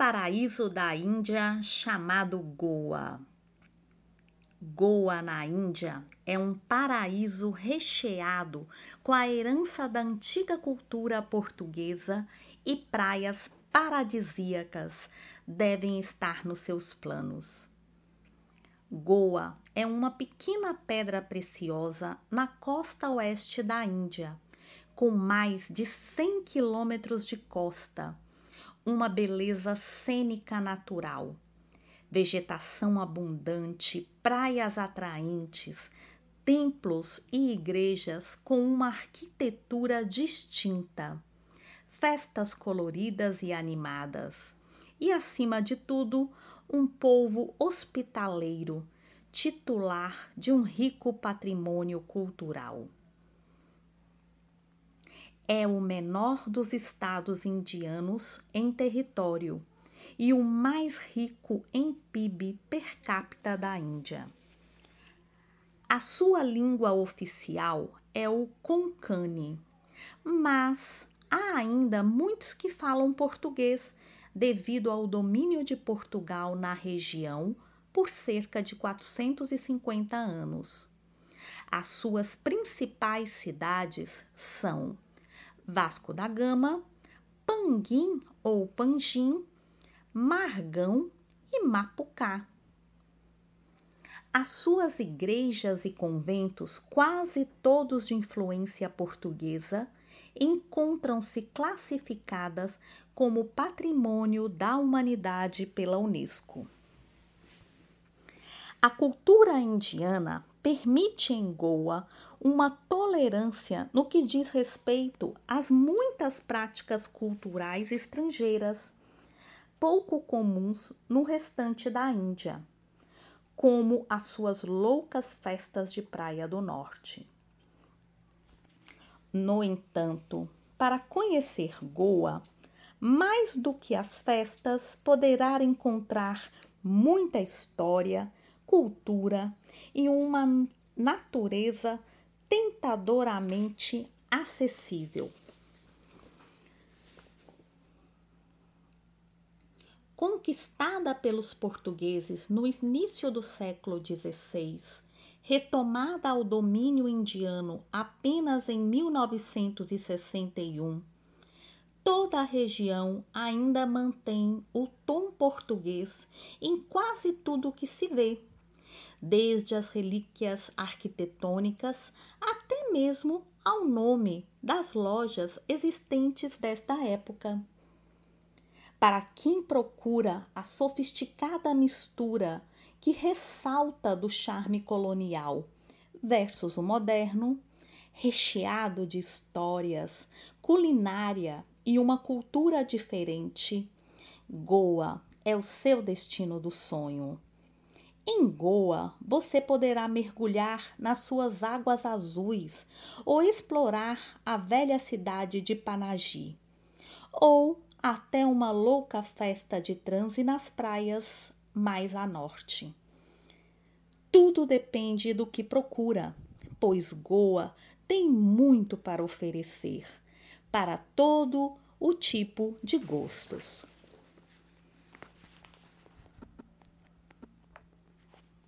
paraíso da Índia chamado Goa. Goa, na Índia, é um paraíso recheado com a herança da antiga cultura portuguesa e praias paradisíacas devem estar nos seus planos. Goa é uma pequena pedra preciosa na costa oeste da Índia, com mais de 100 quilômetros de costa uma beleza cênica natural. Vegetação abundante, praias atraentes, templos e igrejas com uma arquitetura distinta, festas coloridas e animadas, e, acima de tudo, um povo hospitaleiro, titular de um rico patrimônio cultural é o menor dos estados indianos em território e o mais rico em PIB per capita da Índia. A sua língua oficial é o Konkani, mas há ainda muitos que falam português devido ao domínio de Portugal na região por cerca de 450 anos. As suas principais cidades são Vasco da Gama, Panguim ou Panjim, Margão e Mapucá. As suas igrejas e conventos, quase todos de influência portuguesa, encontram-se classificadas como Patrimônio da Humanidade pela Unesco. A cultura indiana permite em Goa uma tolerância no que diz respeito às muitas práticas culturais estrangeiras, pouco comuns no restante da Índia, como as suas loucas festas de Praia do Norte. No entanto, para conhecer Goa, mais do que as festas, poderá encontrar muita história, cultura e uma natureza tentadoramente acessível. Conquistada pelos portugueses no início do século XVI, retomada ao domínio indiano apenas em 1961, toda a região ainda mantém o tom português em quase tudo que se vê desde as relíquias arquitetônicas até mesmo ao nome das lojas existentes desta época. Para quem procura a sofisticada mistura que ressalta do charme colonial versus o moderno, recheado de histórias, culinária e uma cultura diferente, Goa é o seu destino do sonho. Em Goa, você poderá mergulhar nas suas águas azuis ou explorar a velha cidade de Panaji, ou até uma louca festa de transe nas praias mais a norte. Tudo depende do que procura, pois Goa tem muito para oferecer para todo o tipo de gostos.